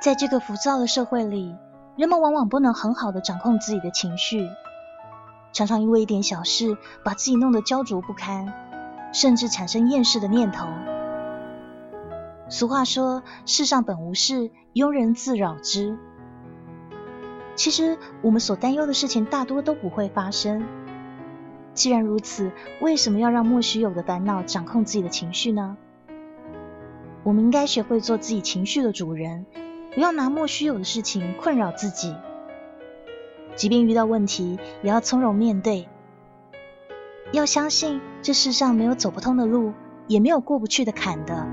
在这个浮躁的社会里，人们往往不能很好的掌控自己的情绪，常常因为一点小事把自己弄得焦灼不堪，甚至产生厌世的念头。俗话说：“世上本无事，庸人自扰之。”其实，我们所担忧的事情大多都不会发生。既然如此，为什么要让莫须有的烦恼掌控自己的情绪呢？我们应该学会做自己情绪的主人。不要拿莫须有的事情困扰自己，即便遇到问题，也要从容面对。要相信这世上没有走不通的路，也没有过不去的坎的。